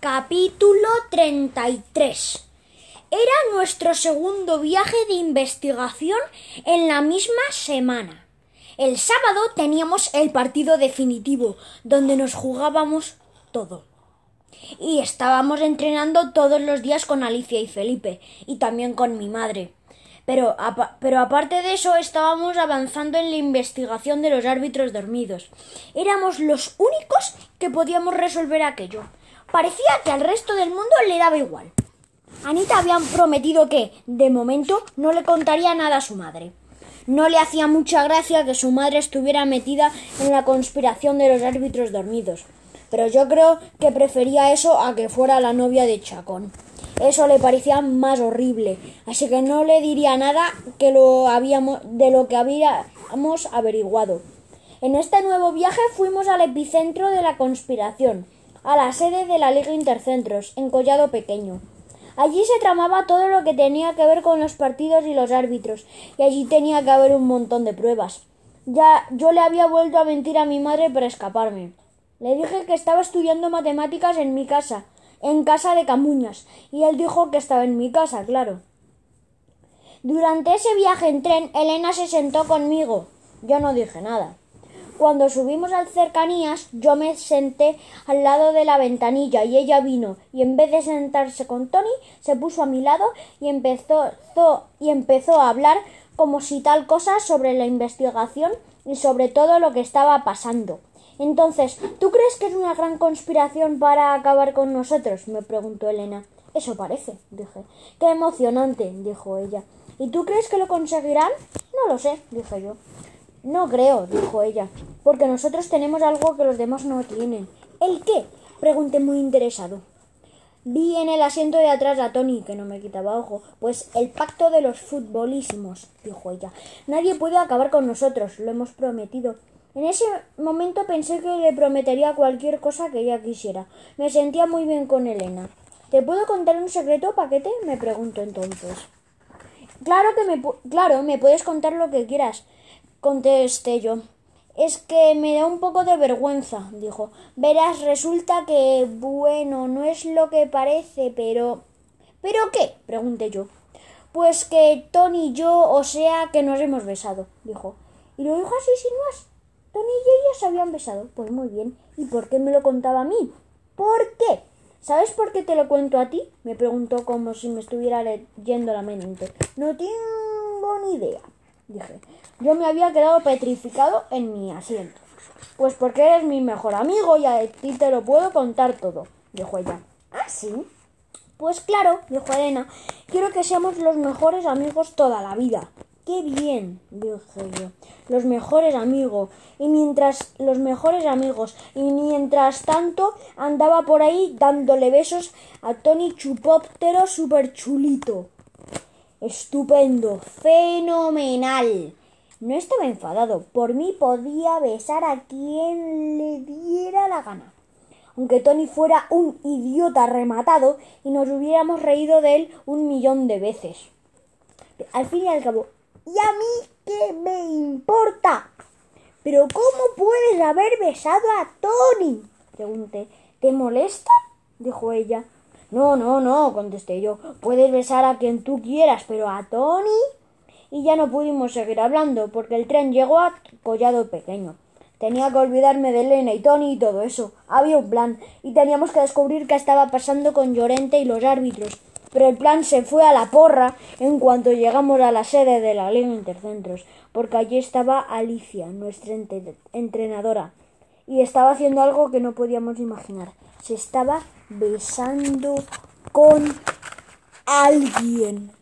Capítulo 33 Era nuestro segundo viaje de investigación en la misma semana. El sábado teníamos el partido definitivo, donde nos jugábamos todo. Y estábamos entrenando todos los días con Alicia y Felipe, y también con mi madre. Pero, pero, aparte de eso estábamos avanzando en la investigación de los árbitros dormidos. Éramos los únicos que podíamos resolver aquello. Parecía que al resto del mundo le daba igual. Anita había prometido que, de momento, no le contaría nada a su madre. No le hacía mucha gracia que su madre estuviera metida en la conspiración de los árbitros dormidos, pero yo creo que prefería eso a que fuera la novia de Chacón. Eso le parecía más horrible, así que no le diría nada que lo habíamos, de lo que habíamos averiguado. En este nuevo viaje fuimos al epicentro de la conspiración, a la sede de la Liga Intercentros, en Collado Pequeño. Allí se tramaba todo lo que tenía que ver con los partidos y los árbitros, y allí tenía que haber un montón de pruebas. Ya yo le había vuelto a mentir a mi madre para escaparme. Le dije que estaba estudiando matemáticas en mi casa, en casa de Camuñas, y él dijo que estaba en mi casa, claro. Durante ese viaje en tren, Elena se sentó conmigo. Yo no dije nada. Cuando subimos al cercanías, yo me senté al lado de la ventanilla y ella vino y en vez de sentarse con Tony, se puso a mi lado y empezó, y empezó a hablar como si tal cosa sobre la investigación y sobre todo lo que estaba pasando. Entonces, ¿tú crees que es una gran conspiración para acabar con nosotros? me preguntó Elena. Eso parece, dije. Qué emocionante, dijo ella. ¿Y tú crees que lo conseguirán? No lo sé, dije yo. No creo, dijo ella, porque nosotros tenemos algo que los demás no tienen. ¿El qué? pregunté muy interesado. Vi en el asiento de atrás a Tony, que no me quitaba ojo. Pues el pacto de los futbolismos, dijo ella. Nadie puede acabar con nosotros, lo hemos prometido. En ese momento pensé que le prometería cualquier cosa que ella quisiera. Me sentía muy bien con Elena. ¿Te puedo contar un secreto, paquete? me preguntó entonces. Claro que me, claro, me puedes contar lo que quieras contesté yo. Es que me da un poco de vergüenza, dijo. Verás, resulta que, bueno, no es lo que parece, pero... ¿Pero qué? pregunté yo. Pues que Tony y yo, o sea, que nos hemos besado, dijo. Y lo dijo así sin más. Tony y ella se habían besado. Pues muy bien. ¿Y por qué me lo contaba a mí? ¿Por qué? ¿Sabes por qué te lo cuento a ti? me preguntó como si me estuviera leyendo la mente. No tengo ni idea dije. Yo me había quedado petrificado en mi asiento. Pues porque eres mi mejor amigo y a ti te lo puedo contar todo, dijo ella. ¿Ah, sí? Pues claro, dijo Elena, quiero que seamos los mejores amigos toda la vida. ¡Qué bien! dije yo. Los mejores amigos. Y mientras los mejores amigos. Y mientras tanto andaba por ahí dándole besos a Tony Chupóptero super chulito. Estupendo, fenomenal. No estaba enfadado. Por mí podía besar a quien le diera la gana. Aunque Tony fuera un idiota rematado y nos hubiéramos reído de él un millón de veces. Al fin y al cabo, ¿y a mí qué me importa? Pero ¿cómo puedes haber besado a Tony? pregunté. ¿Te molesta? dijo ella. No, no, no, contesté yo. Puedes besar a quien tú quieras, pero a Tony. Y ya no pudimos seguir hablando, porque el tren llegó a Collado Pequeño. Tenía que olvidarme de Elena y Tony y todo eso. Había un plan, y teníamos que descubrir qué estaba pasando con Llorente y los árbitros. Pero el plan se fue a la porra en cuanto llegamos a la sede de la Liga Intercentros, porque allí estaba Alicia, nuestra entrenadora, y estaba haciendo algo que no podíamos imaginar se estaba besando con alguien.